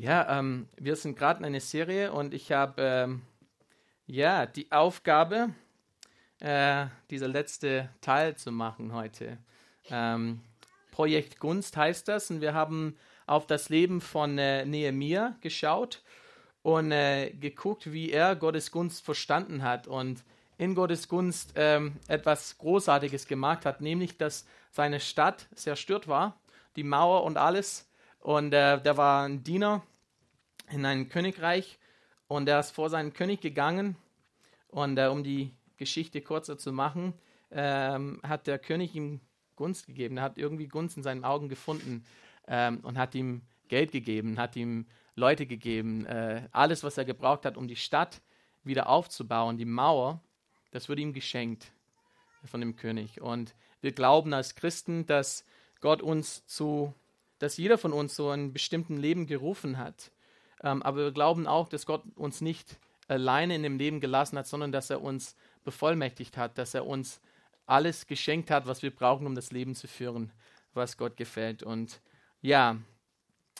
Ja, ähm, wir sind gerade in einer Serie und ich habe ähm, ja die Aufgabe, äh, dieser letzte Teil zu machen heute. Ähm, Projekt Gunst heißt das und wir haben auf das Leben von äh, Nehemia geschaut und äh, geguckt, wie er Gottes Gunst verstanden hat und in Gottes Gunst ähm, etwas Großartiges gemacht hat, nämlich dass seine Stadt zerstört war, die Mauer und alles. Und äh, da war ein Diener, in ein Königreich und er ist vor seinen König gegangen und äh, um die Geschichte kurzer zu machen, ähm, hat der König ihm Gunst gegeben. Er hat irgendwie Gunst in seinen Augen gefunden ähm, und hat ihm Geld gegeben, hat ihm Leute gegeben, äh, alles, was er gebraucht hat, um die Stadt wieder aufzubauen, die Mauer, das wurde ihm geschenkt von dem König. Und wir glauben als Christen, dass Gott uns zu, dass jeder von uns so einen bestimmten Leben gerufen hat. Ähm, aber wir glauben auch, dass Gott uns nicht alleine in dem Leben gelassen hat, sondern dass er uns bevollmächtigt hat, dass er uns alles geschenkt hat, was wir brauchen, um das Leben zu führen, was Gott gefällt. Und ja,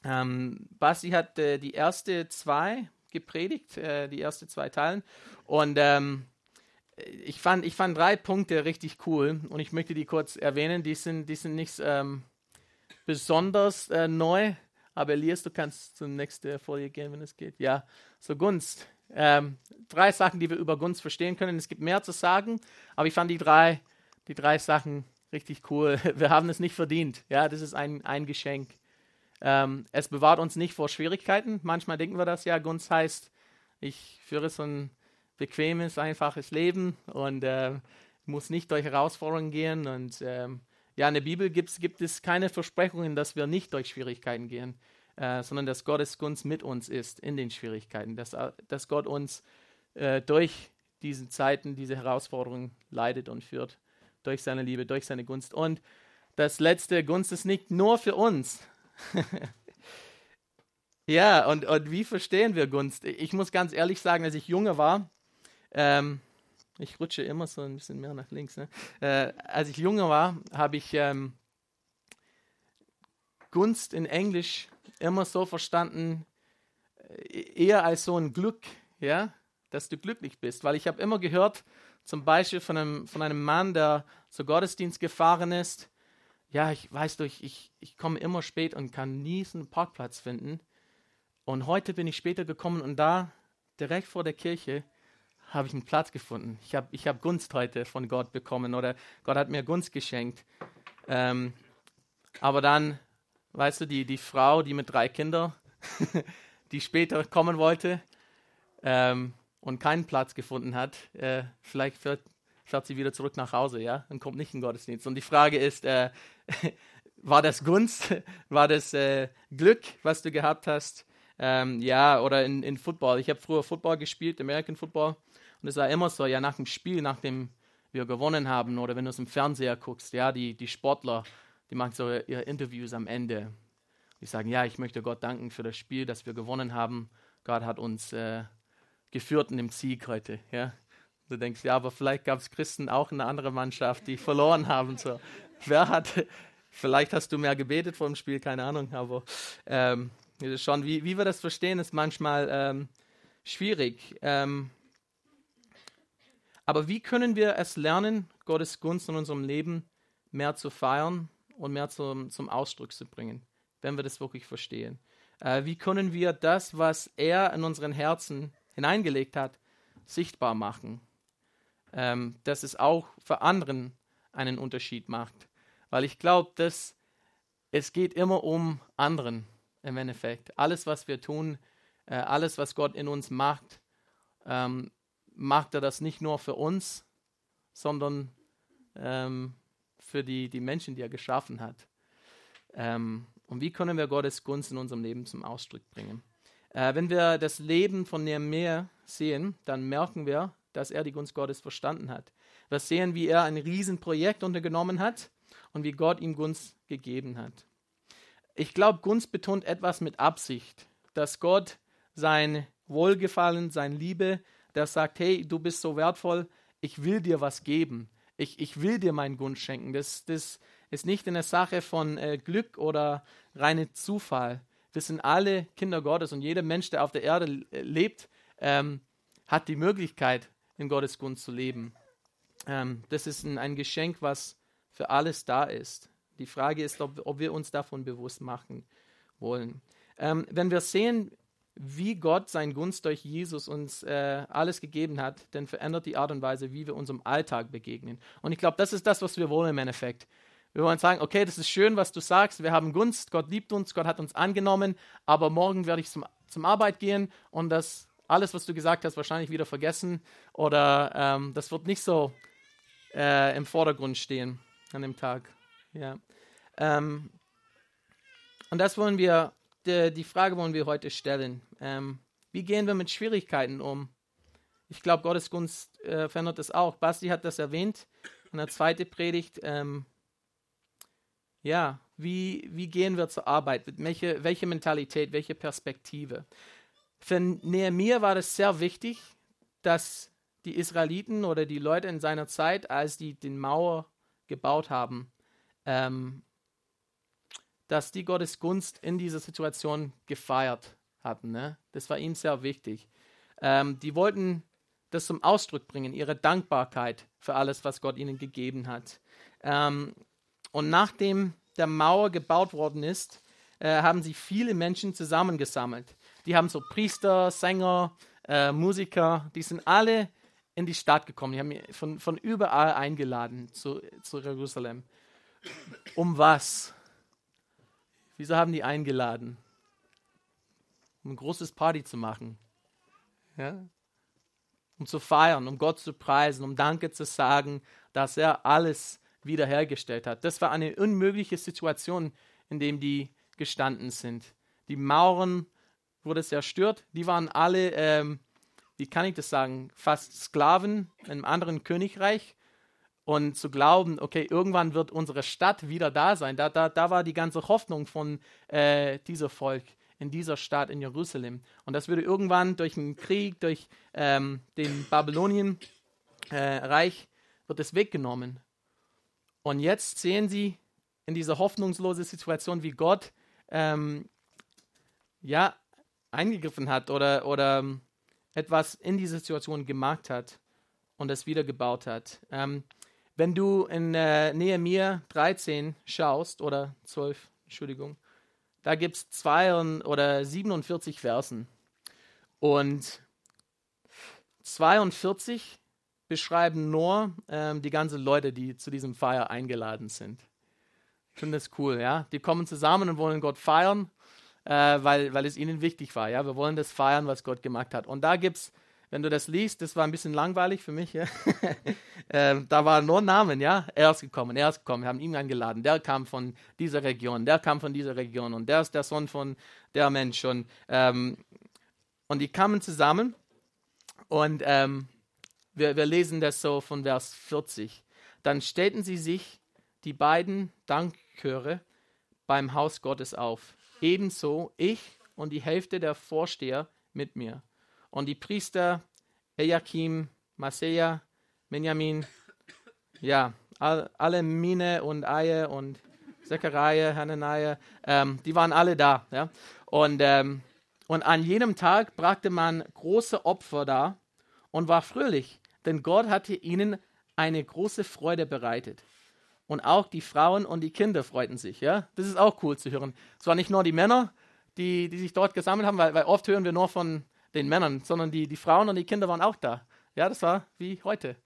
ähm, Basti hat äh, die erste zwei gepredigt, äh, die erste zwei Teilen. Und ähm, ich, fand, ich fand drei Punkte richtig cool und ich möchte die kurz erwähnen. Die sind, die sind nicht ähm, besonders äh, neu, aber Elias, du kannst zur nächsten Folie gehen, wenn es geht. Ja, so Gunst. Ähm, drei Sachen, die wir über Gunst verstehen können. Es gibt mehr zu sagen, aber ich fand die drei, die drei Sachen richtig cool. Wir haben es nicht verdient. Ja, das ist ein, ein Geschenk. Ähm, es bewahrt uns nicht vor Schwierigkeiten. Manchmal denken wir das ja. Gunst heißt, ich führe so ein bequemes, einfaches Leben und äh, muss nicht durch Herausforderungen gehen. Und ähm, ja, in der Bibel gibt es keine Versprechungen, dass wir nicht durch Schwierigkeiten gehen, äh, sondern dass Gottes Gunst mit uns ist in den Schwierigkeiten, dass, äh, dass Gott uns äh, durch diese Zeiten, diese Herausforderungen leidet und führt, durch seine Liebe, durch seine Gunst. Und das letzte, Gunst ist nicht nur für uns. ja, und, und wie verstehen wir Gunst? Ich muss ganz ehrlich sagen, als ich jünger war, ähm, ich rutsche immer so ein bisschen mehr nach links. Ne? Äh, als ich jünger war, habe ich ähm, Gunst in Englisch immer so verstanden, äh, eher als so ein Glück, ja, dass du glücklich bist. Weil ich habe immer gehört, zum Beispiel von einem, von einem Mann, der zur Gottesdienst gefahren ist, ja, ich weiß doch, ich, ich komme immer spät und kann nie einen Parkplatz finden. Und heute bin ich später gekommen und da, direkt vor der Kirche, habe ich einen Platz gefunden. Ich habe ich hab Gunst heute von Gott bekommen oder Gott hat mir Gunst geschenkt. Ähm, aber dann, weißt du, die, die Frau, die mit drei Kindern, die später kommen wollte ähm, und keinen Platz gefunden hat, äh, vielleicht fährt, fährt, sie wieder zurück nach Hause, ja, und kommt nicht in Gottesdienst. Und die Frage ist, äh, war das Gunst? War das äh, Glück, was du gehabt hast? Ähm, ja, oder in, in Football. Ich habe früher Football gespielt, American Football. Und es war immer so, ja, nach dem Spiel, nachdem wir gewonnen haben oder wenn du es im Fernseher guckst, ja, die, die Sportler, die machen so ihre Interviews am Ende. Die sagen, ja, ich möchte Gott danken für das Spiel, das wir gewonnen haben. Gott hat uns äh, geführt in dem Sieg heute, ja. Du denkst, ja, aber vielleicht gab es Christen auch in einer anderen Mannschaft, die verloren haben. So. Wer hat, vielleicht hast du mehr gebetet vor dem Spiel, keine Ahnung, aber ähm, schon, wie, wie wir das verstehen, ist manchmal ähm, schwierig. Ähm, aber wie können wir es lernen, Gottes Gunst in unserem Leben mehr zu feiern und mehr zum, zum Ausdruck zu bringen, wenn wir das wirklich verstehen? Äh, wie können wir das, was er in unseren Herzen hineingelegt hat, sichtbar machen? Ähm, dass es auch für anderen einen Unterschied macht. Weil ich glaube, dass es geht immer um anderen im Endeffekt. Alles, was wir tun, äh, alles, was Gott in uns macht, ähm, macht er das nicht nur für uns, sondern ähm, für die, die Menschen, die er geschaffen hat. Ähm, und wie können wir Gottes Gunst in unserem Leben zum Ausdruck bringen? Äh, wenn wir das Leben von Nehemiah sehen, dann merken wir, dass er die Gunst Gottes verstanden hat. Wir sehen, wie er ein Riesenprojekt untergenommen hat und wie Gott ihm Gunst gegeben hat. Ich glaube, Gunst betont etwas mit Absicht, dass Gott sein Wohlgefallen, seine Liebe der sagt, hey, du bist so wertvoll, ich will dir was geben. Ich, ich will dir meinen Gunst schenken. Das, das ist nicht eine Sache von äh, Glück oder reine Zufall. Wir sind alle Kinder Gottes und jeder Mensch, der auf der Erde lebt, ähm, hat die Möglichkeit, in Gottes Gunst zu leben. Ähm, das ist ein, ein, Geschenk, was für alles da ist. Die Frage ist, ob, ob wir uns davon bewusst machen wollen. Ähm, wenn wir sehen, wie Gott sein Gunst durch Jesus uns äh, alles gegeben hat, dann verändert die Art und Weise, wie wir unserem Alltag begegnen. Und ich glaube, das ist das, was wir wollen im Endeffekt. Wir wollen sagen, okay, das ist schön, was du sagst, wir haben Gunst, Gott liebt uns, Gott hat uns angenommen, aber morgen werde ich zum, zum Arbeit gehen und das alles, was du gesagt hast, wahrscheinlich wieder vergessen oder ähm, das wird nicht so äh, im Vordergrund stehen an dem Tag. Ja. Ähm, und das wollen wir, die, die, Frage wollen wir heute stellen. Ähm, wie gehen wir mit Schwierigkeiten um? Ich glaube, Gottes Gunst äh, verändert das auch. Basti hat das erwähnt in der zweiten Predigt. Ähm, ja, wie, wie gehen wir zur Arbeit? Welche, welche Mentalität, welche Perspektive? Für Nehemiah war das sehr wichtig, dass die Israeliten oder die Leute in seiner Zeit, als die den Mauer gebaut haben, ähm, dass die Gottes Gunst in dieser Situation gefeiert hatten. Ne? Das war ihnen sehr wichtig. Ähm, die wollten das zum Ausdruck bringen, ihre Dankbarkeit für alles, was Gott ihnen gegeben hat. Ähm, und nachdem der Mauer gebaut worden ist, äh, haben sie viele Menschen zusammengesammelt. Die haben so Priester, Sänger, äh, Musiker, die sind alle in die Stadt gekommen. Die haben von, von überall eingeladen zu, zu Jerusalem. Um was? Wieso haben die eingeladen? Um ein großes Party zu machen. Ja? Um zu feiern, um Gott zu preisen, um Danke zu sagen, dass er alles wiederhergestellt hat. Das war eine unmögliche Situation, in der die gestanden sind. Die Mauern wurde zerstört. Die waren alle, ähm, wie kann ich das sagen, fast Sklaven in einem anderen Königreich. Und zu glauben, okay, irgendwann wird unsere Stadt wieder da sein, da, da, da war die ganze Hoffnung von äh, dieser Volk in dieser Stadt in Jerusalem. Und das würde irgendwann durch einen Krieg, durch ähm, den Babylonienreich, äh, wird es weggenommen. Und jetzt sehen sie in dieser hoffnungslosen Situation, wie Gott ähm, ja, eingegriffen hat oder, oder ähm, etwas in die Situation gemacht hat und es wieder gebaut hat. Ähm, wenn du in äh, Nehemiah 13 schaust, oder 12, Entschuldigung, da gibt es zwei oder 47 Versen. Und 42 beschreiben nur ähm, die ganzen Leute, die zu diesem Feier eingeladen sind. Ich finde das cool, ja. Die kommen zusammen und wollen Gott feiern äh, weil, weil es ihnen wichtig war. Ja? Wir wollen das feiern, was Gott gemacht hat. Und da gibt es, wenn du das liest, das war ein bisschen langweilig für mich. Ja? äh, da waren nur Namen, ja. Er ist gekommen, er ist gekommen, wir haben ihn eingeladen. Der kam von dieser Region, der kam von dieser Region und der ist der Sohn von der Mensch. Und, ähm, und die kamen zusammen und ähm, wir, wir lesen das so von Vers 40. Dann stellten sie sich, die beiden Dankchöre, beim Haus Gottes auf ebenso ich und die Hälfte der Vorsteher mit mir. Und die Priester Eliakim, Maseja, Benjamin, ja, all, alle Mine und Eie und Zechariah, Hananiah, ähm, die waren alle da. Ja? Und, ähm, und an jedem Tag brachte man große Opfer da und war fröhlich, denn Gott hatte ihnen eine große Freude bereitet. Und auch die Frauen und die Kinder freuten sich. Ja? Das ist auch cool zu hören. Es waren nicht nur die Männer, die, die sich dort gesammelt haben, weil, weil oft hören wir nur von den Männern, sondern die, die Frauen und die Kinder waren auch da. Ja, das war wie heute.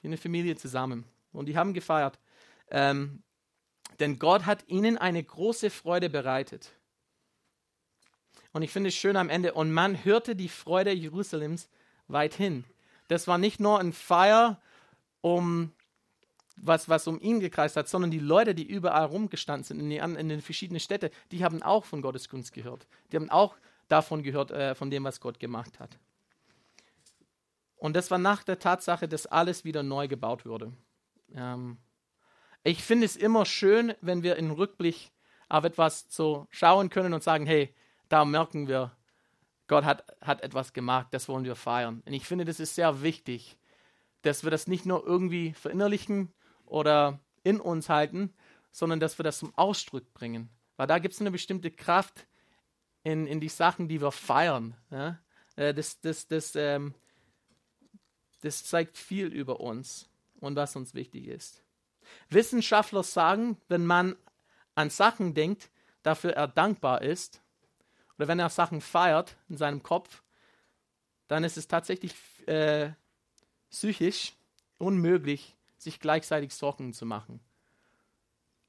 Wie eine Familie zusammen. Und die haben gefeiert. Ähm, denn Gott hat ihnen eine große Freude bereitet. Und ich finde es schön am Ende. Und man hörte die Freude Jerusalems weithin. Das war nicht nur ein Feier, um was, was um ihn gekreist hat, sondern die Leute, die überall rumgestanden sind, in, die, in den verschiedenen Städten, die haben auch von Gottes Gunst gehört. Die haben auch davon gehört, äh, von dem, was Gott gemacht hat. Und das war nach der Tatsache, dass alles wieder neu gebaut wurde. Ähm, ich finde es immer schön, wenn wir im Rückblick auf etwas so schauen können und sagen, hey, da merken wir, Gott hat, hat etwas gemacht, das wollen wir feiern. Und ich finde, das ist sehr wichtig, dass wir das nicht nur irgendwie verinnerlichen, oder in uns halten, sondern dass wir das zum Ausdruck bringen. Weil da gibt es eine bestimmte Kraft, in, in die Sachen, die wir feiern. Ja? Äh, das, das, das, ähm, das zeigt viel über uns und was uns wichtig ist. Wissenschaftler sagen, wenn man an Sachen denkt, dafür er dankbar ist, oder wenn er Sachen feiert in seinem Kopf, dann ist es tatsächlich äh, psychisch unmöglich, sich gleichzeitig Sorgen zu machen.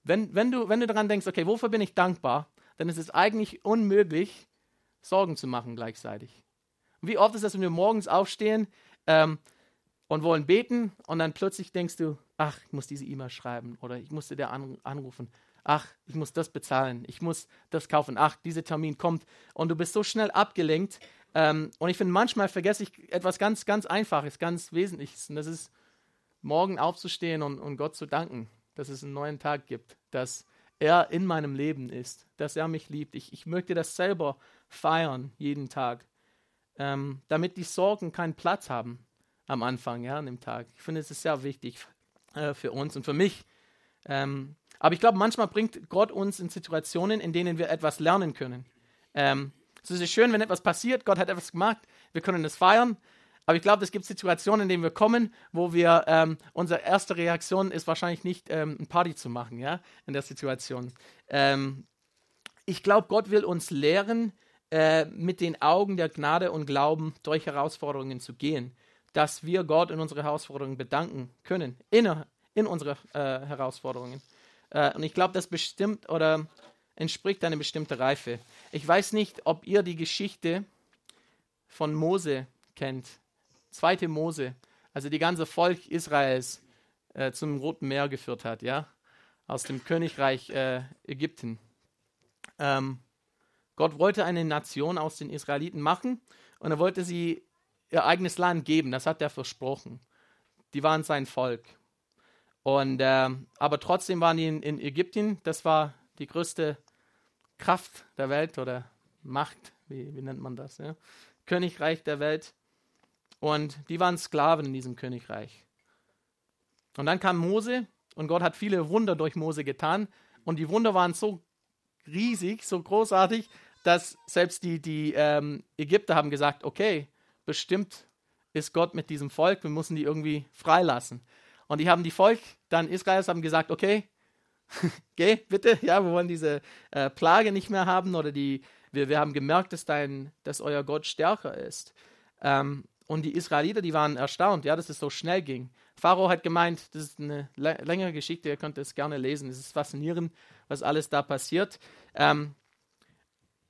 Wenn, wenn, du, wenn du daran denkst, okay, wofür bin ich dankbar, dann ist es eigentlich unmöglich, Sorgen zu machen gleichzeitig. wie oft ist das, wenn wir morgens aufstehen ähm, und wollen beten und dann plötzlich denkst du, ach, ich muss diese E-Mail schreiben oder ich musste der anrufen. Ach, ich muss das bezahlen, ich muss das kaufen. Ach, dieser Termin kommt und du bist so schnell abgelenkt. Ähm, und ich finde, manchmal vergesse ich etwas ganz, ganz Einfaches, ganz Wesentliches. Und das ist, morgen aufzustehen und, und Gott zu danken, dass es einen neuen Tag gibt, dass er in meinem Leben ist, dass er mich liebt. Ich, ich möchte das selber feiern, jeden Tag, ähm, damit die Sorgen keinen Platz haben am Anfang, ja, an dem Tag. Ich finde, es ist sehr wichtig äh, für uns und für mich. Ähm, aber ich glaube, manchmal bringt Gott uns in Situationen, in denen wir etwas lernen können. Ähm, es ist schön, wenn etwas passiert, Gott hat etwas gemacht, wir können es feiern. Aber ich glaube, es gibt Situationen, in denen wir kommen, wo wir, ähm, unsere erste Reaktion ist wahrscheinlich nicht, ähm, ein Party zu machen, ja, in der Situation. Ähm, ich glaube, Gott will uns lehren, äh, mit den Augen der Gnade und Glauben durch Herausforderungen zu gehen dass wir Gott in unsere Herausforderungen bedanken können, in, in unsere äh, Herausforderungen. Äh, und ich glaube, das bestimmt oder entspricht einer bestimmten Reife. Ich weiß nicht, ob ihr die Geschichte von Mose kennt. Zweite Mose, also die ganze Volk Israels äh, zum Roten Meer geführt hat, ja, aus dem Königreich äh, Ägypten. Ähm, Gott wollte eine Nation aus den Israeliten machen und er wollte sie ihr eigenes Land geben. Das hat er versprochen. Die waren sein Volk. Und, äh, aber trotzdem waren die in, in, Ägypten. Das war die größte Kraft der Welt oder Macht, wie, wie nennt man das? Ja? Königreich der Welt. Und die waren Sklaven in diesem Königreich. Und dann kam Mose und Gott hat viele Wunder durch Mose getan. Und die Wunder waren so riesig, so großartig, dass selbst die, die ähm, Ägypter haben gesagt, okay, bestimmt ist Gott mit diesem Volk, wir müssen die irgendwie freilassen. Und die haben die Volk dann Israels haben gesagt, okay, geh bitte, ja, wir wollen diese äh, Plage nicht mehr haben oder die, wir, wir haben gemerkt, dass, dein, dass euer Gott stärker ist. Ähm, und die Israeliter, die waren erstaunt, ja, dass es so schnell ging. Pharao hat gemeint, das ist eine längere Geschichte, ihr könnt es gerne lesen, es ist faszinierend, was alles da passiert. Ähm,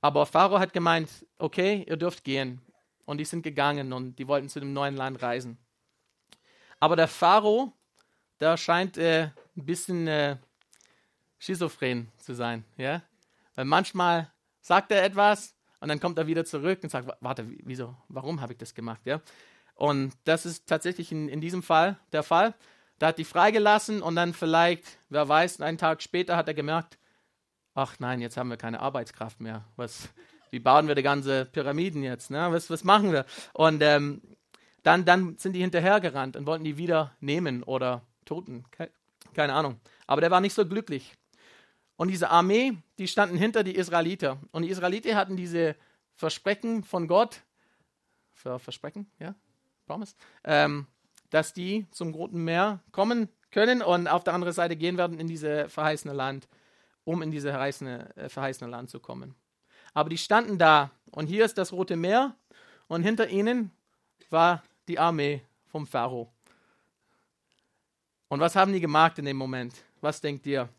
aber Pharao hat gemeint, okay, ihr dürft gehen. Und die sind gegangen und die wollten zu dem neuen Land reisen. Aber der Pharao, der scheint äh, ein bisschen äh, schizophren zu sein. Ja? Weil manchmal sagt er etwas und dann kommt er wieder zurück und sagt, warte, wieso, warum habe ich das gemacht? Ja? Und das ist tatsächlich in, in diesem Fall der Fall. Da hat die freigelassen und dann vielleicht, wer weiß, einen Tag später hat er gemerkt, ach nein, jetzt haben wir keine Arbeitskraft mehr. Was, wie bauen wir die ganze Pyramiden jetzt? Ne? Was, was machen wir? Und ähm, dann, dann sind die hinterhergerannt und wollten die wieder nehmen oder toten. Keine Ahnung. Aber der war nicht so glücklich. Und diese Armee, die standen hinter die Israeliter. Und die Israeliter hatten diese Versprechen von Gott, Versprechen, ja, Promise, ähm, dass die zum Roten Meer kommen können und auf der anderen Seite gehen werden in dieses verheißene Land, um in dieses verheißene, äh, verheißene Land zu kommen. Aber die standen da und hier ist das Rote Meer und hinter ihnen war die Armee vom Pharao. Und was haben die gemacht in dem Moment? Was denkt ihr?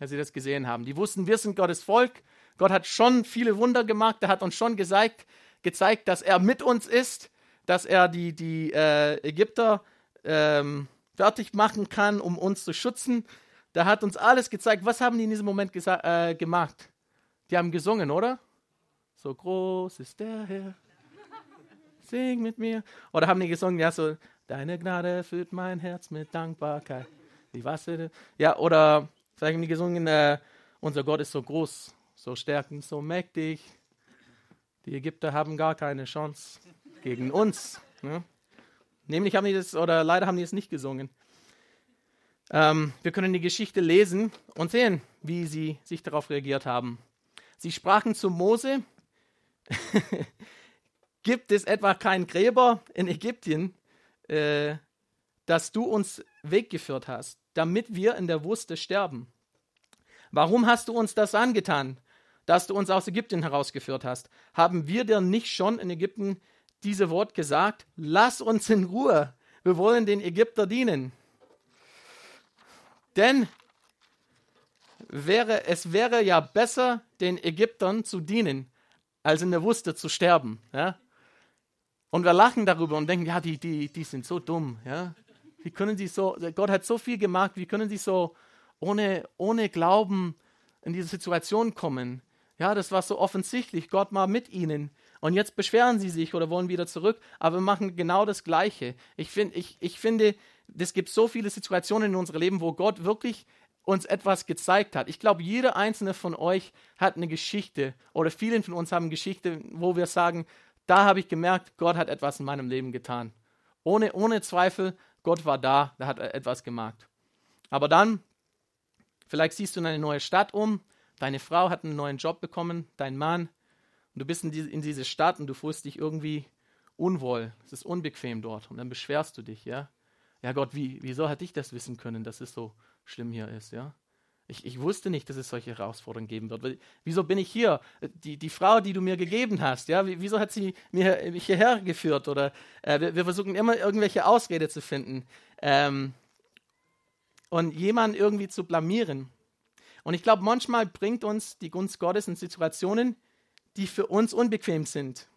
Als sie das gesehen haben. Die wussten, wir sind Gottes Volk. Gott hat schon viele Wunder gemacht. Er hat uns schon gezeigt, gezeigt dass er mit uns ist, dass er die, die äh, Ägypter ähm, fertig machen kann, um uns zu schützen. Da hat uns alles gezeigt. Was haben die in diesem Moment äh, gemacht? Die haben gesungen, oder? So groß ist der Herr. Sing mit mir. Oder haben die gesungen, ja, so, deine Gnade füllt mein Herz mit Dankbarkeit. Wie Wasser. Ja, oder vielleicht haben die gesungen, äh, unser Gott ist so groß, so stärkend, so mächtig. Die Ägypter haben gar keine Chance gegen uns. Ne? Nämlich haben die das, oder leider haben die es nicht gesungen. Ähm, wir können die Geschichte lesen und sehen, wie sie sich darauf reagiert haben. Sie sprachen zu Mose, gibt es etwa keinen Gräber in Ägypten, äh, dass du uns weggeführt hast, damit wir in der Wüste sterben? Warum hast du uns das angetan, dass du uns aus Ägypten herausgeführt hast? Haben wir dir nicht schon in Ägypten diese Wort gesagt? Lass uns in Ruhe, wir wollen den Ägypter dienen. Denn wäre, es wäre ja besser, den Ägyptern zu dienen, als in der Wüste zu sterben. Ja? Und wir lachen darüber und denken, ja, die, die, die sind so dumm. Ja? Wie können sie so, Gott hat so viel gemacht, wie können sie so ohne, ohne Glauben in diese Situation kommen? Ja, das war so offensichtlich, Gott war mit ihnen. Und jetzt beschweren sie sich oder wollen wieder zurück, aber wir machen genau das Gleiche. Ich, find, ich, ich finde, es gibt so viele Situationen in unserem Leben, wo Gott wirklich uns etwas gezeigt hat. Ich glaube, jeder einzelne von euch hat eine Geschichte oder vielen von uns haben Geschichte, wo wir sagen, da habe ich gemerkt, Gott hat etwas in meinem Leben getan. Ohne, ohne Zweifel, Gott war da, da hat er etwas gemacht. Aber dann, vielleicht siehst du in eine neue Stadt um, deine Frau hat einen neuen Job bekommen, dein Mann, und du bist in, die, in diese Stadt und du fühlst dich irgendwie unwohl, es ist unbequem dort und dann beschwerst du dich, ja. Ja Gott, wie, wieso hätte ich das wissen können, dass es so schlimm hier ist, ja? Ich, ich wusste nicht, dass es solche Herausforderungen geben wird. Wieso bin ich hier? Die, die Frau, die du mir gegeben hast, ja, wieso hat sie mir, mich hierher geführt? Oder äh, wir, wir, versuchen immer irgendwelche Ausrede zu finden ähm, und jemanden irgendwie zu blamieren. Und ich glaube, manchmal bringt uns die Gunst Gottes in Situationen, die für uns unbequem sind.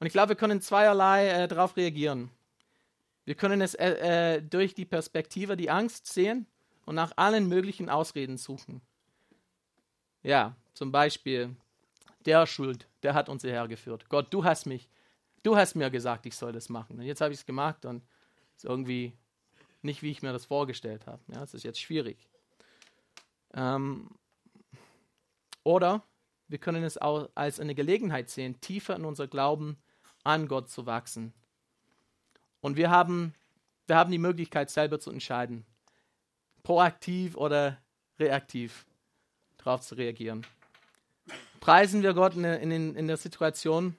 Und ich glaube, wir können zweierlei äh, darauf reagieren. Wir können es äh, äh, durch die Perspektive, die Angst sehen und nach allen möglichen Ausreden suchen. Ja, zum Beispiel, der Schuld, der hat uns hierher geführt. Gott, du hast mich, du hast mir gesagt, ich soll das machen. Und jetzt habe ich es gemacht und es ist irgendwie nicht, wie ich mir das vorgestellt habe. Ja, es ist jetzt schwierig. Ähm, oder wir können es auch als eine Gelegenheit sehen, tiefer in unser Glauben an Gott zu wachsen. Und wir haben, wir haben die Möglichkeit, selber zu entscheiden, proaktiv oder reaktiv darauf zu reagieren. Preisen wir Gott in, in, in der Situation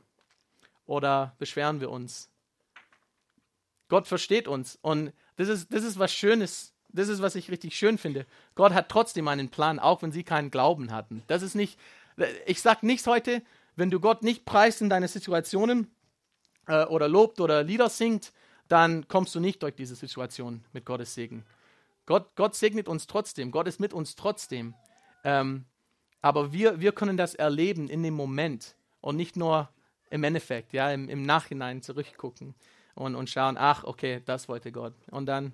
oder beschweren wir uns? Gott versteht uns und das ist, das ist was Schönes, das ist, was ich richtig schön finde. Gott hat trotzdem einen Plan, auch wenn sie keinen Glauben hatten. Das ist nicht, ich sage nichts heute, wenn du Gott nicht preist in deine Situationen äh, oder lobt oder Lieder singt, dann kommst du nicht durch diese Situation mit Gottes Segen. Gott, Gott segnet uns trotzdem, Gott ist mit uns trotzdem. Ähm, aber wir, wir können das erleben in dem Moment und nicht nur im Endeffekt, ja, im, im Nachhinein zurückgucken und, und schauen, ach, okay, das wollte Gott. Und dann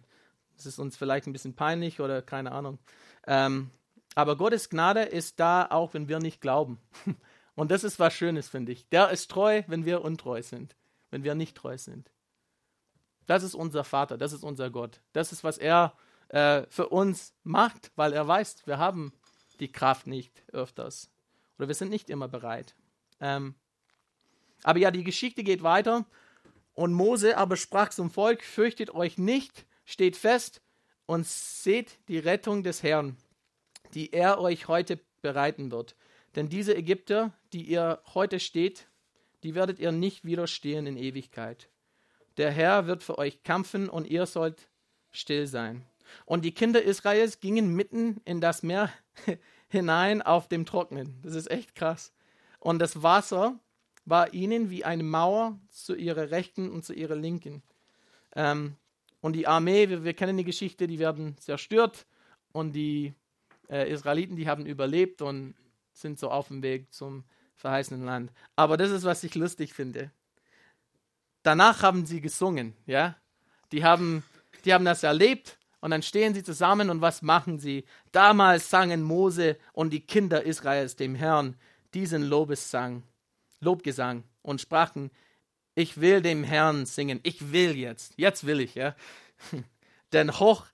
ist es uns vielleicht ein bisschen peinlich oder keine Ahnung. Ähm, aber Gottes Gnade ist da, auch wenn wir nicht glauben. Und das ist was Schönes, finde ich. Der ist treu, wenn wir untreu sind, wenn wir nicht treu sind. Das ist unser Vater, das ist unser Gott. Das ist, was er äh, für uns macht, weil er weiß, wir haben die Kraft nicht öfters. Oder wir sind nicht immer bereit. Ähm, aber ja, die Geschichte geht weiter. Und Mose aber sprach zum Volk: Fürchtet euch nicht, steht fest und seht die Rettung des Herrn die er euch heute bereiten wird. Denn diese Ägypter, die ihr heute steht, die werdet ihr nicht widerstehen in Ewigkeit. Der Herr wird für euch kämpfen und ihr sollt still sein. Und die Kinder Israels gingen mitten in das Meer hinein auf dem Trocknen. Das ist echt krass. Und das Wasser war ihnen wie eine Mauer zu ihrer Rechten und zu ihrer Linken. Ähm, und die Armee, wir, wir kennen die Geschichte, die werden zerstört und die äh, Israeliten, die haben überlebt und sind so auf dem Weg zum verheißenen Land. Aber das ist, was ich lustig finde. Danach haben sie gesungen, ja. Die haben, die haben das erlebt und dann stehen sie zusammen und was machen sie? Damals sangen Mose und die Kinder Israels dem Herrn diesen Lobessang, Lobgesang und sprachen, ich will dem Herrn singen, ich will jetzt, jetzt will ich, ja. Denn hoch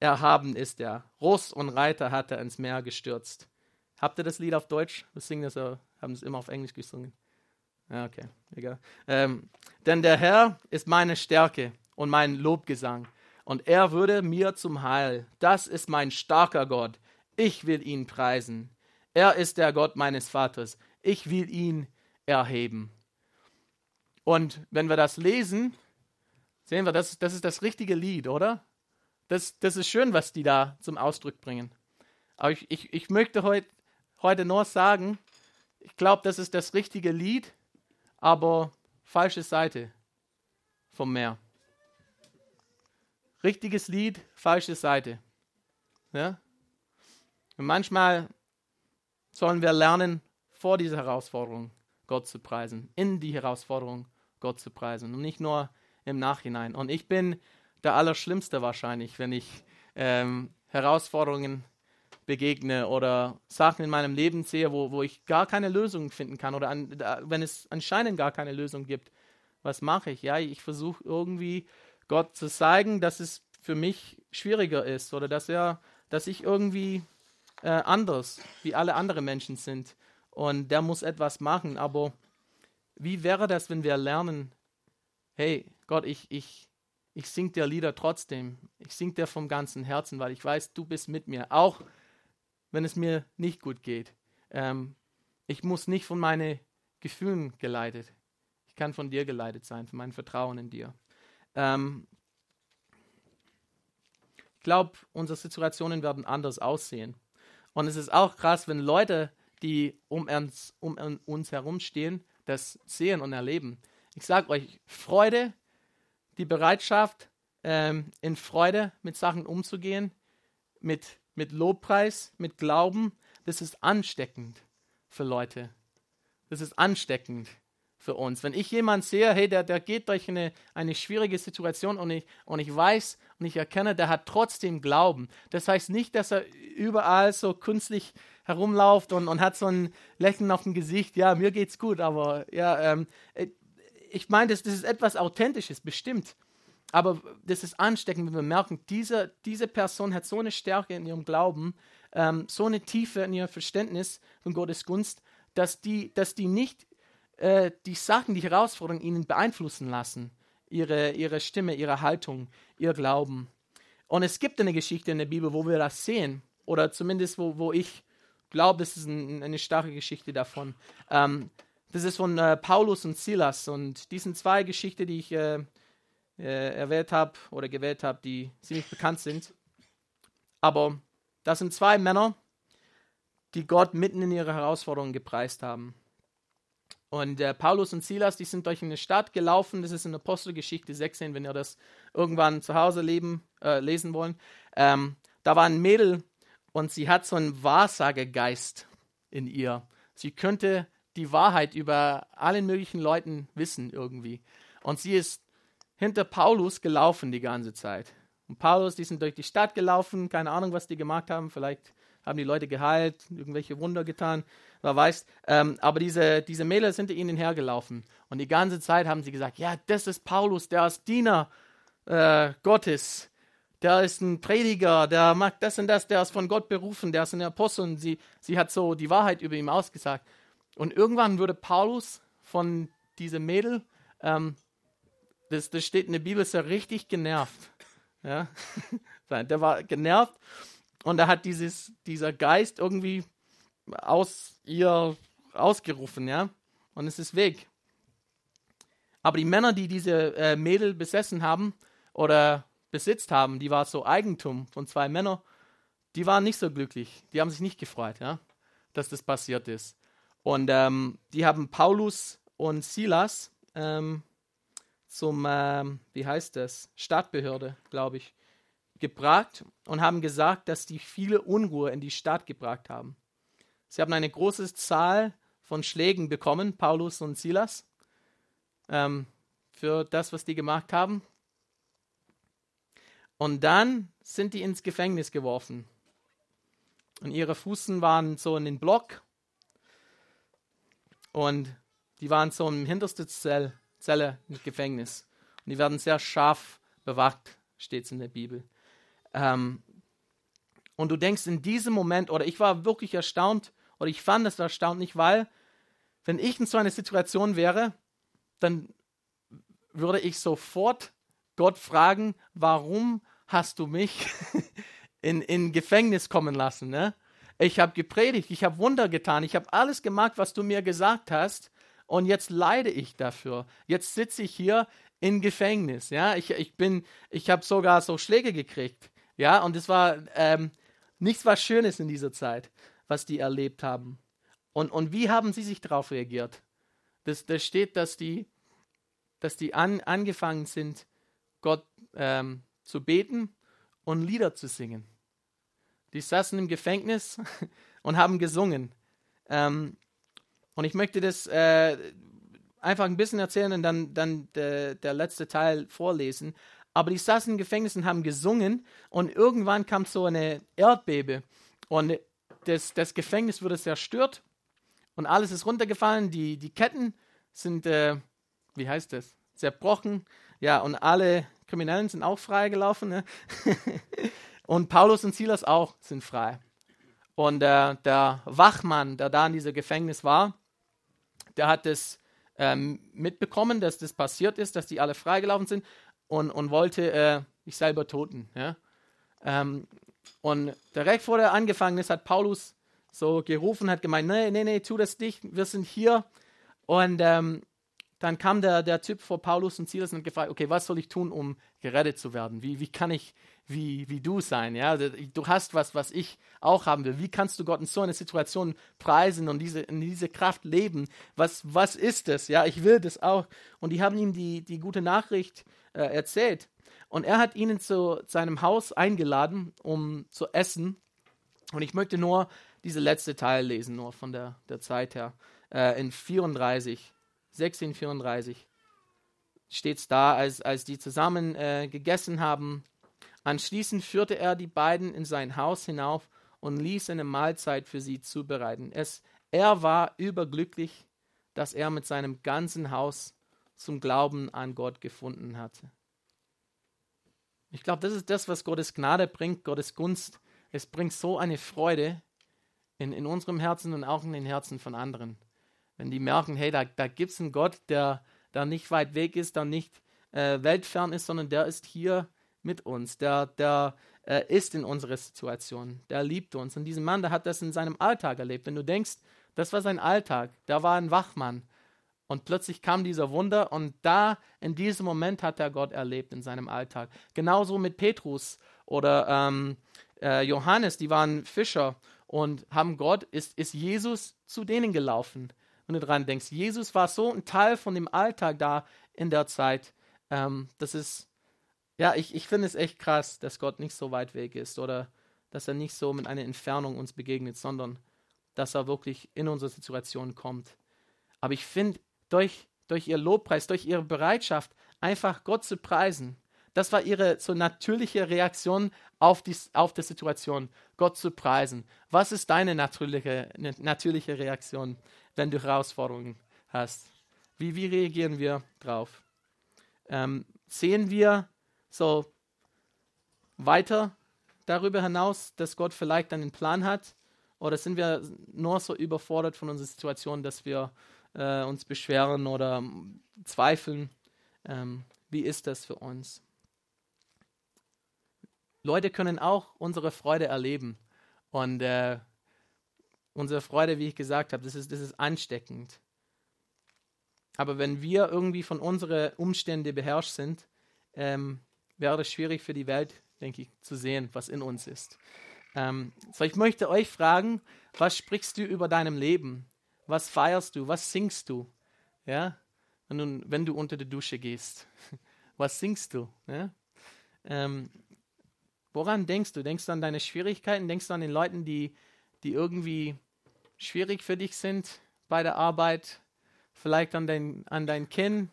erhaben ist er. Ross und Reiter hat er ins Meer gestürzt. Habt ihr das Lied auf Deutsch? Wir singen das, ja, haben es immer auf Englisch gesungen. Ja, okay, egal. Ähm, denn der Herr ist meine Stärke und mein Lobgesang. Und er würde mir zum Heil. Das ist mein starker Gott. Ich will ihn preisen. Er ist der Gott meines Vaters. Ich will ihn erheben. Und wenn wir das lesen, sehen wir, das, das ist das richtige Lied, oder? Das, das ist schön, was die da zum Ausdruck bringen. Aber ich, ich, ich möchte heut, heute nur sagen, ich glaube, das ist das richtige Lied, aber falsche Seite vom Meer. Richtiges Lied, falsche Seite. Ja? Und manchmal sollen wir lernen, vor dieser Herausforderung Gott zu preisen, in die Herausforderung Gott zu preisen und nicht nur im Nachhinein. Und ich bin der Allerschlimmste wahrscheinlich, wenn ich ähm, Herausforderungen begegne oder Sachen in meinem Leben sehe, wo, wo ich gar keine Lösung finden kann oder an, wenn es anscheinend gar keine Lösung gibt. Was mache ich? Ja, ich versuche irgendwie Gott zu zeigen, dass es für mich schwieriger ist oder dass er, dass ich irgendwie äh, anders wie alle anderen Menschen sind und der muss etwas machen. Aber wie wäre das, wenn wir lernen, hey Gott, ich, ich, ich sing dir Lieder trotzdem. Ich sing dir vom ganzen Herzen, weil ich weiß, du bist mit mir, auch wenn es mir nicht gut geht. Ähm, ich muss nicht von meinen Gefühlen geleitet. Ich kann von dir geleitet sein, von meinem Vertrauen in dir. Ähm, ich glaube, unsere Situationen werden anders aussehen. Und es ist auch krass, wenn Leute, die um uns, um uns herum stehen, das sehen und erleben. Ich sage euch, Freude, die Bereitschaft, ähm, in Freude mit Sachen umzugehen, mit, mit Lobpreis, mit Glauben, das ist ansteckend für Leute. Das ist ansteckend für uns. Wenn ich jemanden sehe, hey, der, der geht durch eine, eine schwierige Situation und ich, und ich weiß und ich erkenne, der hat trotzdem Glauben. Das heißt nicht, dass er überall so künstlich herumläuft und, und hat so ein Lächeln auf dem Gesicht. Ja, mir geht's gut, aber ja, ähm, äh, ich meine, das, das ist etwas Authentisches, bestimmt. Aber das ist ansteckend, wenn wir merken, diese, diese Person hat so eine Stärke in ihrem Glauben, ähm, so eine Tiefe in ihrem Verständnis von Gottes Gunst, dass die, dass die nicht äh, die Sachen, die Herausforderungen ihnen beeinflussen lassen. Ihre, ihre Stimme, ihre Haltung, ihr Glauben. Und es gibt eine Geschichte in der Bibel, wo wir das sehen. Oder zumindest, wo, wo ich glaube, das ist ein, eine starke Geschichte davon. Ähm, das ist von äh, Paulus und Silas. Und die sind zwei Geschichten, die ich äh, äh, erwähnt habe oder gewählt habe, die ziemlich bekannt sind. Aber das sind zwei Männer, die Gott mitten in ihre Herausforderungen gepreist haben. Und äh, Paulus und Silas, die sind durch eine Stadt gelaufen. Das ist in Apostelgeschichte 16, wenn ihr das irgendwann zu Hause leben, äh, lesen wollen. Ähm, da war ein Mädel und sie hat so einen Wahrsagegeist in ihr. Sie könnte die Wahrheit über allen möglichen Leuten wissen irgendwie. Und sie ist hinter Paulus gelaufen die ganze Zeit. Und Paulus, die sind durch die Stadt gelaufen, keine Ahnung, was die gemacht haben. Vielleicht haben die Leute geheilt, irgendwelche Wunder getan, wer weiß. Ähm, aber diese, diese Mädels sind ihnen hergelaufen. Und die ganze Zeit haben sie gesagt, ja, das ist Paulus, der ist Diener äh, Gottes. Der ist ein Prediger, der macht das und das, der ist von Gott berufen, der ist ein Apostel. Und sie, sie hat so die Wahrheit über ihn ausgesagt. Und irgendwann wurde Paulus von diesem Mädel, ähm, das, das steht in der Bibel, so richtig genervt. Ja? der war genervt und da hat dieses, dieser Geist irgendwie aus ihr ausgerufen, ja. Und es ist weg. Aber die Männer, die diese äh, Mädel besessen haben oder besitzt haben, die war so Eigentum von zwei Männern, die waren nicht so glücklich. Die haben sich nicht gefreut, ja, dass das passiert ist. Und ähm, die haben Paulus und Silas ähm, zum, ähm, wie heißt das, Stadtbehörde, glaube ich, gebracht und haben gesagt, dass die viele Unruhe in die Stadt gebracht haben. Sie haben eine große Zahl von Schlägen bekommen, Paulus und Silas, ähm, für das, was die gemacht haben. Und dann sind die ins Gefängnis geworfen. Und ihre Fußen waren so in den Block. Und die waren so im hintersten Zell, Zelle im Gefängnis. Und die werden sehr scharf bewacht, steht es in der Bibel. Ähm, und du denkst in diesem Moment, oder ich war wirklich erstaunt, oder ich fand es erstaunlich, weil, wenn ich in so einer Situation wäre, dann würde ich sofort Gott fragen, warum hast du mich in, in Gefängnis kommen lassen? Ne? Ich habe gepredigt, ich habe Wunder getan, ich habe alles gemacht, was du mir gesagt hast. Und jetzt leide ich dafür. Jetzt sitze ich hier in Gefängnis. Ja, ich, ich ich habe sogar so Schläge gekriegt. Ja, und es war ähm, nichts was Schönes in dieser Zeit, was die erlebt haben. Und, und wie haben sie sich darauf reagiert? Das, das steht, dass die, dass die an, angefangen sind, Gott ähm, zu beten und Lieder zu singen. Die saßen im Gefängnis und haben gesungen. Ähm, und ich möchte das äh, einfach ein bisschen erzählen und dann, dann der, der letzte Teil vorlesen. Aber die saßen im Gefängnis und haben gesungen und irgendwann kam so eine Erdbebe und das, das Gefängnis wurde zerstört und alles ist runtergefallen. Die, die Ketten sind, äh, wie heißt das, zerbrochen. Ja, und alle Kriminellen sind auch freigelaufen. Ne? und Paulus und Silas auch sind frei. Und äh, der Wachmann, der da in diesem Gefängnis war, der hat es ähm, mitbekommen, dass das passiert ist, dass die alle freigelaufen sind und, und wollte äh, sich selber toten. Ja? Ähm, und direkt vor der angefangen ist, hat Paulus so gerufen, hat gemeint, nee, nee, nee, tu das nicht, wir sind hier. Und ähm, dann kam der, der Typ vor Paulus und Silas und gefragt, okay, was soll ich tun, um gerettet zu werden? Wie, wie kann ich wie, wie du sein? Ja? Du hast was, was ich auch haben will. Wie kannst du Gott in so einer Situation preisen und diese, in diese Kraft leben? Was, was ist das? Ja, ich will das auch. Und die haben ihm die, die gute Nachricht äh, erzählt. Und er hat ihnen zu seinem Haus eingeladen, um zu essen. Und ich möchte nur diese letzte Teil lesen, nur von der, der Zeit her. Äh, in 34 1634 steht es da, als, als die zusammen äh, gegessen haben. Anschließend führte er die beiden in sein Haus hinauf und ließ eine Mahlzeit für sie zubereiten. Es, er war überglücklich, dass er mit seinem ganzen Haus zum Glauben an Gott gefunden hatte. Ich glaube, das ist das, was Gottes Gnade bringt, Gottes Gunst. Es bringt so eine Freude in, in unserem Herzen und auch in den Herzen von anderen. Wenn die merken, hey, da, da gibt es einen Gott, der da nicht weit weg ist, der nicht äh, weltfern ist, sondern der ist hier mit uns, der, der äh, ist in unserer Situation, der liebt uns. Und dieser Mann, der hat das in seinem Alltag erlebt. Wenn du denkst, das war sein Alltag, der war ein Wachmann. Und plötzlich kam dieser Wunder und da, in diesem Moment hat er Gott erlebt in seinem Alltag. Genauso mit Petrus oder ähm, äh, Johannes, die waren Fischer und haben Gott, ist, ist Jesus zu denen gelaufen wenn du dran denkst. Jesus war so ein Teil von dem Alltag da in der Zeit. Ähm, das ist, ja, ich, ich finde es echt krass, dass Gott nicht so weit weg ist oder dass er nicht so mit einer Entfernung uns begegnet, sondern dass er wirklich in unsere Situation kommt. Aber ich finde, durch, durch ihr Lobpreis, durch ihre Bereitschaft, einfach Gott zu preisen, das war ihre so natürliche Reaktion auf die, auf die Situation, Gott zu preisen. Was ist deine natürliche, natürliche Reaktion? wenn du Herausforderungen hast? Wie, wie reagieren wir drauf? Ähm, sehen wir so weiter darüber hinaus, dass Gott vielleicht einen Plan hat? Oder sind wir nur so überfordert von unserer Situation, dass wir äh, uns beschweren oder zweifeln? Ähm, wie ist das für uns? Leute können auch unsere Freude erleben. Und äh, Unsere Freude, wie ich gesagt habe, das ist, das ist ansteckend. Aber wenn wir irgendwie von unseren Umständen beherrscht sind, ähm, wäre es schwierig für die Welt, denke ich, zu sehen, was in uns ist. Ähm, so, ich möchte euch fragen, was sprichst du über deinem Leben? Was feierst du? Was singst du? Ja? Wenn du, wenn du unter die Dusche gehst. Was singst du? Ja? Ähm, woran denkst du? Denkst du an deine Schwierigkeiten? Denkst du an den Leuten, die, die irgendwie schwierig für dich sind bei der Arbeit, vielleicht an dein, an dein Kind,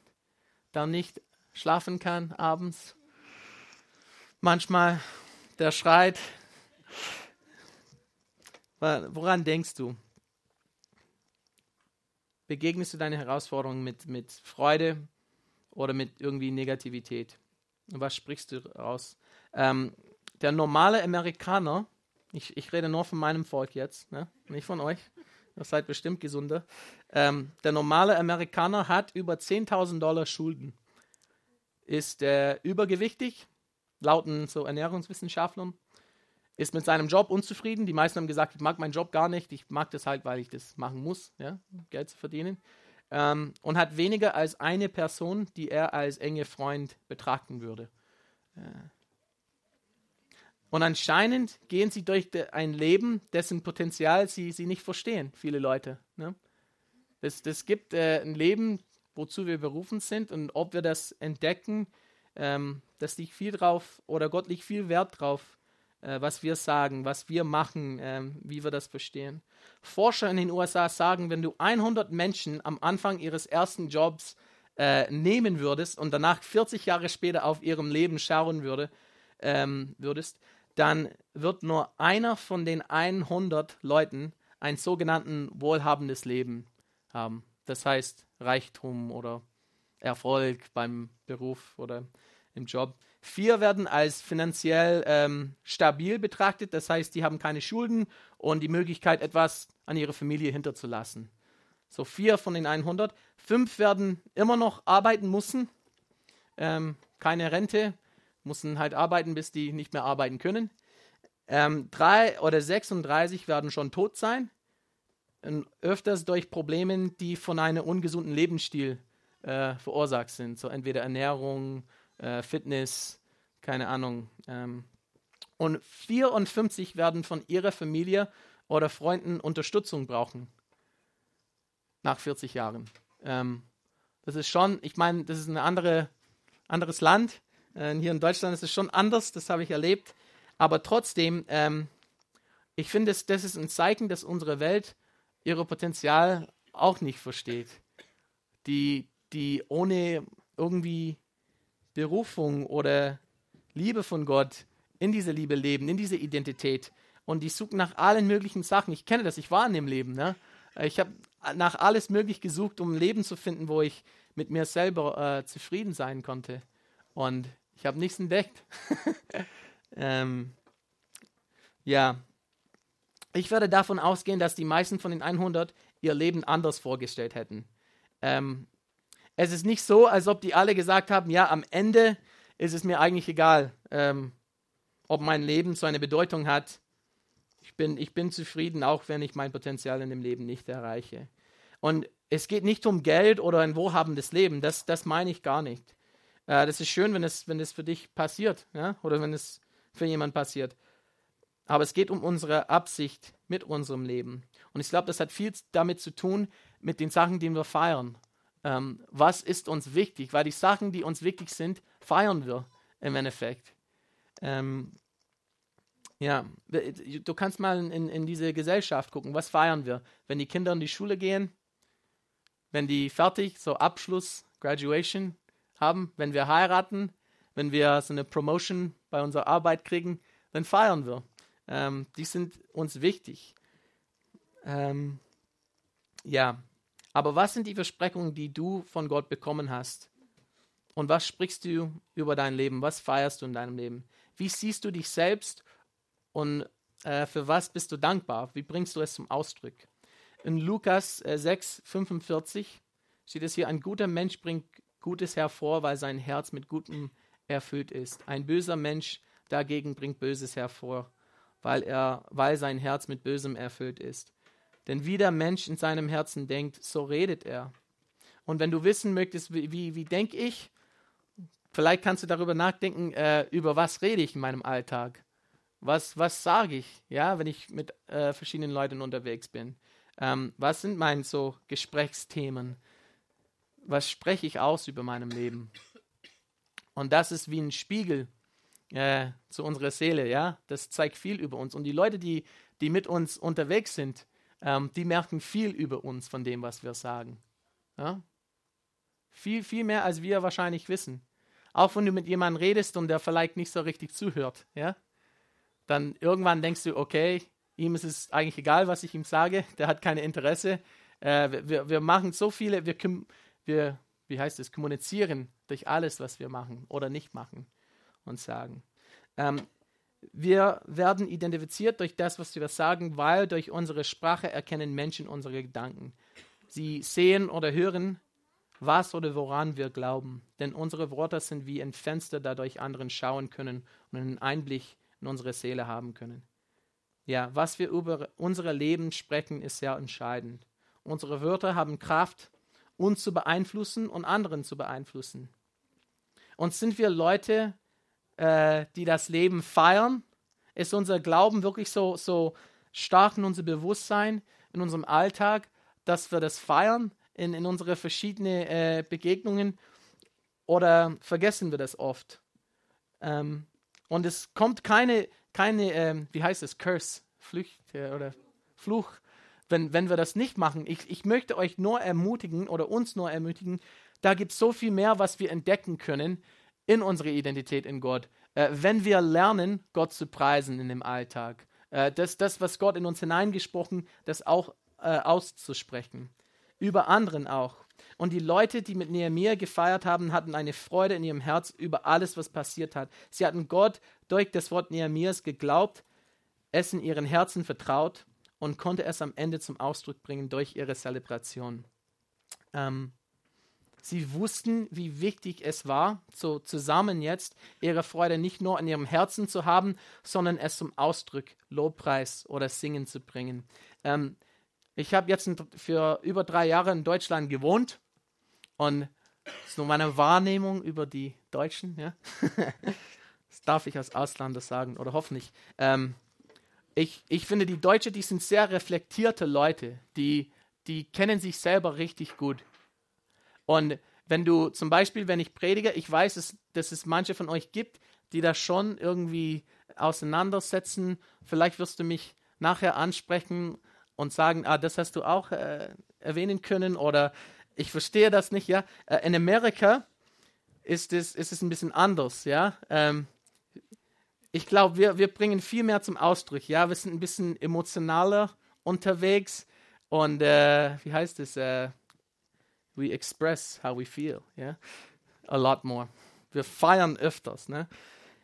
der nicht schlafen kann abends. Manchmal der schreit. Woran denkst du? Begegnest du deine Herausforderungen mit, mit Freude oder mit irgendwie Negativität? Was sprichst du raus? Ähm, der normale Amerikaner, ich, ich rede nur von meinem Volk jetzt, ne? nicht von euch. Ihr seid bestimmt gesunder. Ähm, der normale Amerikaner hat über 10.000 Dollar Schulden. Ist äh, übergewichtig, lauten so Ernährungswissenschaftlern. Ist mit seinem Job unzufrieden. Die meisten haben gesagt, ich mag meinen Job gar nicht, ich mag das halt, weil ich das machen muss, ja, Geld zu verdienen. Ähm, und hat weniger als eine Person, die er als enge Freund betrachten würde. Äh. Und anscheinend gehen sie durch ein Leben, dessen Potenzial sie, sie nicht verstehen, viele Leute. Ne? Das, das gibt äh, ein Leben, wozu wir berufen sind und ob wir das entdecken, ähm, das liegt viel drauf oder Gott liegt viel Wert drauf, äh, was wir sagen, was wir machen, äh, wie wir das verstehen. Forscher in den USA sagen, wenn du 100 Menschen am Anfang ihres ersten Jobs äh, nehmen würdest und danach 40 Jahre später auf ihrem Leben schauen würde, ähm, würdest, dann wird nur einer von den 100 Leuten ein sogenannten wohlhabendes Leben haben. Das heißt Reichtum oder Erfolg beim Beruf oder im Job. Vier werden als finanziell ähm, stabil betrachtet, das heißt, die haben keine Schulden und die Möglichkeit, etwas an ihre Familie hinterzulassen. So vier von den 100. Fünf werden immer noch arbeiten müssen, ähm, keine Rente, müssen halt arbeiten, bis die nicht mehr arbeiten können. Ähm, drei oder 36 werden schon tot sein, öfters durch Probleme, die von einem ungesunden Lebensstil äh, verursacht sind. So entweder Ernährung, äh, Fitness, keine Ahnung. Ähm, und 54 werden von ihrer Familie oder Freunden Unterstützung brauchen. Nach 40 Jahren. Ähm, das ist schon, ich meine, das ist ein andere, anderes Land. Äh, hier in Deutschland ist es schon anders, das habe ich erlebt. Aber trotzdem, ähm, ich finde, das, ist ein Zeichen, dass unsere Welt ihr Potenzial auch nicht versteht. Die, die ohne irgendwie Berufung oder Liebe von Gott in dieser Liebe leben, in dieser Identität. Und die suchen nach allen möglichen Sachen. Ich kenne das, ich war in dem Leben. Ne? Ich habe nach alles möglich gesucht, um ein Leben zu finden, wo ich mit mir selber äh, zufrieden sein konnte. Und ich habe nichts entdeckt. ähm, ja, ich werde davon ausgehen, dass die meisten von den 100 ihr Leben anders vorgestellt hätten. Ähm, es ist nicht so, als ob die alle gesagt haben, ja, am Ende ist es mir eigentlich egal, ähm, ob mein Leben so eine Bedeutung hat. Ich bin, ich bin zufrieden, auch wenn ich mein Potenzial in dem Leben nicht erreiche. Und es geht nicht um Geld oder ein wohlhabendes Leben, das, das meine ich gar nicht. Äh, das ist schön, wenn es, wenn es für dich passiert ja? oder wenn es für jemanden passiert. Aber es geht um unsere Absicht mit unserem Leben. Und ich glaube, das hat viel damit zu tun, mit den Sachen, die wir feiern ähm, was ist uns wichtig, weil die Sachen, die uns wichtig sind, feiern wir im Endeffekt. Ähm, ja, du kannst mal in, in diese Gesellschaft gucken, was feiern wir? Wenn die Kinder in die Schule gehen, wenn die fertig, so Abschluss, Graduation haben, wenn wir heiraten, wenn wir so eine Promotion bei unserer Arbeit kriegen, dann feiern wir. Ähm, die sind uns wichtig. Ähm, ja, aber was sind die Versprechungen, die du von Gott bekommen hast? Und was sprichst du über dein Leben? Was feierst du in deinem Leben? Wie siehst du dich selbst und äh, für was bist du dankbar? Wie bringst du es zum Ausdruck? In Lukas äh, 6, 45 steht es hier, ein guter Mensch bringt Gutes hervor, weil sein Herz mit Gutem erfüllt ist. Ein böser Mensch dagegen bringt Böses hervor, weil, er, weil sein Herz mit Bösem erfüllt ist. Denn wie der Mensch in seinem Herzen denkt, so redet er. Und wenn du wissen möchtest, wie, wie, wie denke ich, vielleicht kannst du darüber nachdenken, äh, über was rede ich in meinem Alltag. Was, was sage ich, ja, wenn ich mit äh, verschiedenen Leuten unterwegs bin? Ähm, was sind meine so Gesprächsthemen? Was spreche ich aus über meinem Leben? Und das ist wie ein Spiegel äh, zu unserer Seele, ja. Das zeigt viel über uns. Und die Leute, die, die mit uns unterwegs sind, ähm, die merken viel über uns von dem, was wir sagen. Ja? Viel, viel mehr, als wir wahrscheinlich wissen. Auch wenn du mit jemandem redest und der vielleicht nicht so richtig zuhört, ja, dann irgendwann denkst du, okay, ihm ist es eigentlich egal, was ich ihm sage, der hat keine Interesse. Äh, wir, wir machen so viele, wir, wir, wie heißt es, kommunizieren durch alles, was wir machen oder nicht machen und sagen. Ähm, wir werden identifiziert durch das, was wir sagen, weil durch unsere Sprache erkennen Menschen unsere Gedanken. Sie sehen oder hören, was oder woran wir glauben. Denn unsere Worte sind wie ein Fenster, dadurch anderen schauen können und einen Einblick in unsere Seele haben können. Ja, was wir über unsere Leben sprechen, ist sehr entscheidend. Unsere Wörter haben Kraft, uns zu beeinflussen und anderen zu beeinflussen. Und sind wir Leute, äh, die das Leben feiern? Ist unser Glauben wirklich so, so stark in unser Bewusstsein, in unserem Alltag, dass wir das feiern in, in unsere verschiedenen äh, Begegnungen? Oder vergessen wir das oft? Ähm, und es kommt keine, keine ähm, wie heißt es, Curse, Flücht äh, oder Fluch, wenn, wenn wir das nicht machen. Ich, ich möchte euch nur ermutigen oder uns nur ermutigen, da gibt es so viel mehr, was wir entdecken können in unserer Identität in Gott, äh, wenn wir lernen, Gott zu preisen in dem Alltag. Äh, das, das, was Gott in uns hineingesprochen, das auch äh, auszusprechen. Über anderen auch. Und die Leute, die mit Nehemiah gefeiert haben, hatten eine Freude in ihrem Herz über alles, was passiert hat. Sie hatten Gott durch das Wort Nehemias geglaubt, es in ihren Herzen vertraut und konnte es am Ende zum Ausdruck bringen durch ihre Zelebration. Ähm, sie wussten, wie wichtig es war, so zusammen jetzt ihre Freude nicht nur in ihrem Herzen zu haben, sondern es zum Ausdruck, Lobpreis oder Singen zu bringen. Ähm, ich habe jetzt für über drei Jahre in Deutschland gewohnt und das ist nur meine Wahrnehmung über die Deutschen. Ja? das darf ich als Ausländer sagen oder hoffentlich. Ähm, ich, ich finde, die Deutschen, die sind sehr reflektierte Leute, die, die kennen sich selber richtig gut. Und wenn du zum Beispiel, wenn ich predige, ich weiß, dass, dass es manche von euch gibt, die das schon irgendwie auseinandersetzen. Vielleicht wirst du mich nachher ansprechen und sagen, ah, das hast du auch äh, erwähnen können oder ich verstehe das nicht, ja. Äh, in Amerika ist es, ist es ein bisschen anders, ja. Ähm, ich glaube, wir, wir bringen viel mehr zum Ausdruck. Ja, wir sind ein bisschen emotionaler unterwegs und äh, wie heißt es? We express how we feel. Yeah? A lot more. Wir feiern öfters. Ne?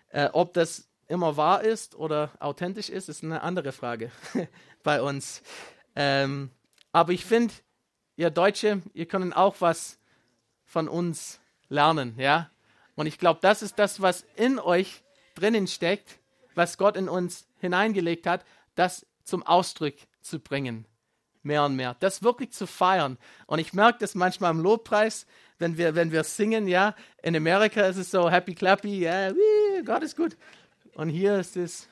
Äh, ob das immer wahr ist oder authentisch ist, ist eine andere Frage bei uns. Ähm, aber ich finde, ihr Deutsche, ihr könnt auch was von uns lernen, ja. Und ich glaube, das ist das, was in euch drinnen steckt, was Gott in uns hineingelegt hat, das zum Ausdruck zu bringen. Mehr und mehr. Das wirklich zu feiern. Und ich merke das manchmal im Lobpreis, wenn wir, wenn wir singen, ja. In Amerika ist es so happy clappy, ja, yeah, Gott ist gut. Und hier ist es.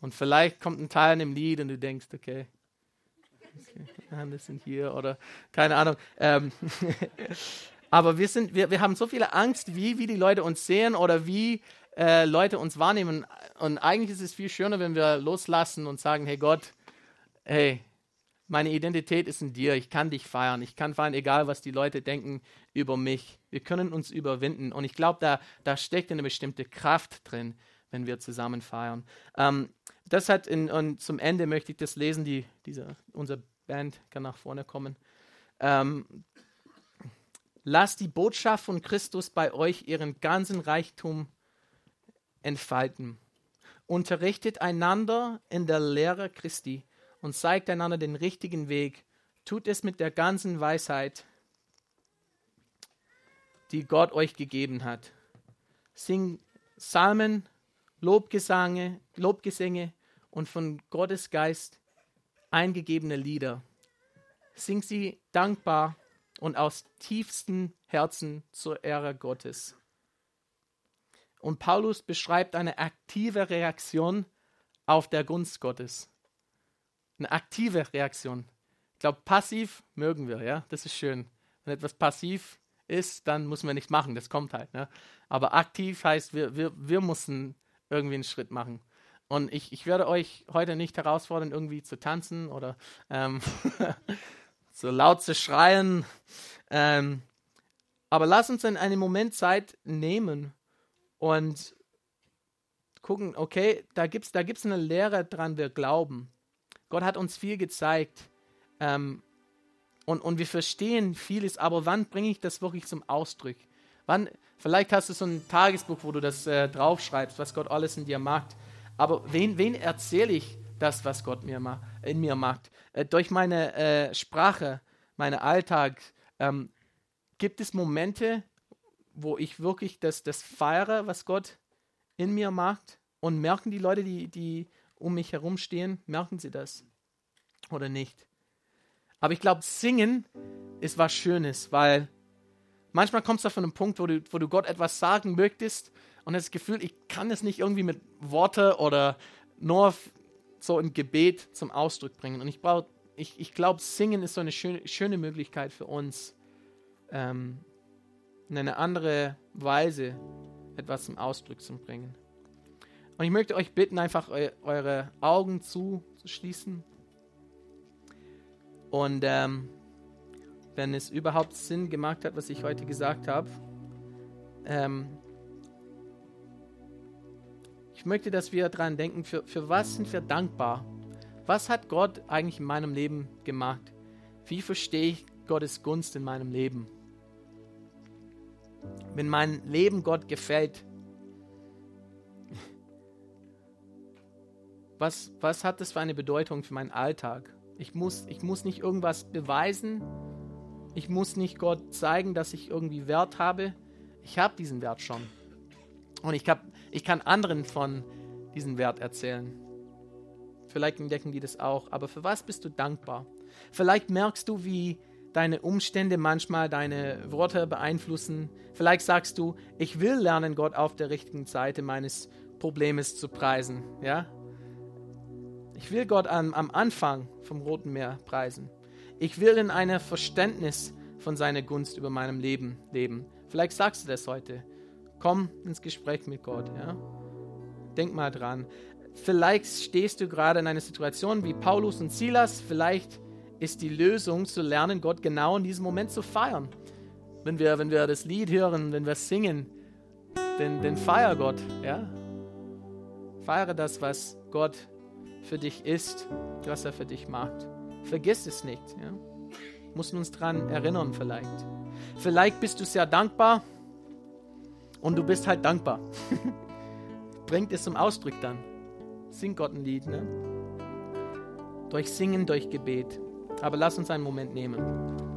Und vielleicht kommt ein Teil in dem Lied und du denkst, okay, okay das sind hier oder keine Ahnung. Ähm, Aber wir, sind, wir, wir haben so viele Angst, wie, wie die Leute uns sehen oder wie äh, Leute uns wahrnehmen. Und eigentlich ist es viel schöner, wenn wir loslassen und sagen, hey Gott, hey, meine Identität ist in dir, ich kann dich feiern, ich kann feiern, egal was die Leute denken über mich. Wir können uns überwinden. Und ich glaube, da, da steckt eine bestimmte Kraft drin, wenn wir zusammen feiern. Ähm, das hat in, und zum Ende möchte ich das lesen, die, diese, unsere Band kann nach vorne kommen. Ähm, Lasst die Botschaft von Christus bei euch ihren ganzen Reichtum entfalten. Unterrichtet einander in der Lehre Christi und zeigt einander den richtigen Weg. Tut es mit der ganzen Weisheit, die Gott euch gegeben hat. Singt Psalmen, Lobgesange, Lobgesänge und von Gottes Geist eingegebene Lieder. Singt sie dankbar und aus tiefstem Herzen zur Ehre Gottes. Und Paulus beschreibt eine aktive Reaktion auf der Gunst Gottes. Eine aktive Reaktion. Ich glaube, passiv mögen wir, ja, das ist schön. Wenn etwas passiv ist, dann muss man nichts machen, das kommt halt. Ne? Aber aktiv heißt, wir, wir, wir müssen irgendwie einen Schritt machen. Und ich, ich werde euch heute nicht herausfordern, irgendwie zu tanzen oder ähm, so laut zu schreien. Ähm, aber lass uns in einem Moment Zeit nehmen und gucken, okay, da gibt es da gibt's eine Lehre dran, wir glauben. Gott hat uns viel gezeigt ähm, und, und wir verstehen vieles, aber wann bringe ich das wirklich zum Ausdruck? Wann, vielleicht hast du so ein Tagesbuch, wo du das äh, draufschreibst, was Gott alles in dir macht. Aber wen, wen erzähle ich das, was Gott mir ma in mir macht? Äh, durch meine äh, Sprache, meinen Alltag, ähm, gibt es Momente, wo ich wirklich das, das feiere, was Gott in mir macht? Und merken die Leute, die, die um mich herum stehen, merken sie das? Oder nicht? Aber ich glaube, singen ist was Schönes, weil manchmal kommst du von einem Punkt, wo du, wo du Gott etwas sagen möchtest und das Gefühl, ich kann es nicht irgendwie mit Worte oder nur so ein Gebet zum Ausdruck bringen. Und ich ich, ich glaube, Singen ist so eine schöne, schöne Möglichkeit für uns, ähm, in eine andere Weise etwas zum Ausdruck zu bringen. Und ich möchte euch bitten, einfach eu eure Augen zu, zu schließen. Und ähm, wenn es überhaupt Sinn gemacht hat, was ich heute gesagt habe, ähm, ich möchte, dass wir daran denken, für, für was sind wir dankbar? Was hat Gott eigentlich in meinem Leben gemacht? Wie verstehe ich Gottes Gunst in meinem Leben? Wenn mein Leben Gott gefällt, was, was hat das für eine Bedeutung für meinen Alltag? Ich muss, ich muss nicht irgendwas beweisen. Ich muss nicht Gott zeigen, dass ich irgendwie Wert habe. Ich habe diesen Wert schon. Und ich, hab, ich kann anderen von diesem Wert erzählen. Vielleicht entdecken die das auch. Aber für was bist du dankbar? Vielleicht merkst du, wie deine Umstände manchmal deine Worte beeinflussen. Vielleicht sagst du, ich will lernen, Gott auf der richtigen Seite meines Problems zu preisen. Ja? Ich will Gott am, am Anfang vom Roten Meer preisen. Ich will in einem Verständnis von seiner Gunst über meinem Leben leben. Vielleicht sagst du das heute. Komm ins Gespräch mit Gott. Ja? Denk mal dran. Vielleicht stehst du gerade in einer Situation wie Paulus und Silas. Vielleicht ist die Lösung zu lernen, Gott genau in diesem Moment zu feiern. Wenn wir, wenn wir das Lied hören, wenn wir singen, dann, dann feier Gott. Ja? Feiere das, was Gott für dich ist, was er für dich macht. Vergiss es nicht. Ja? Mussten uns daran erinnern vielleicht. Vielleicht bist du sehr dankbar und du bist halt dankbar. Bringt es zum Ausdruck dann. Sing Gott ein Lied. Ne? Durch Singen, durch Gebet. Aber lass uns einen Moment nehmen.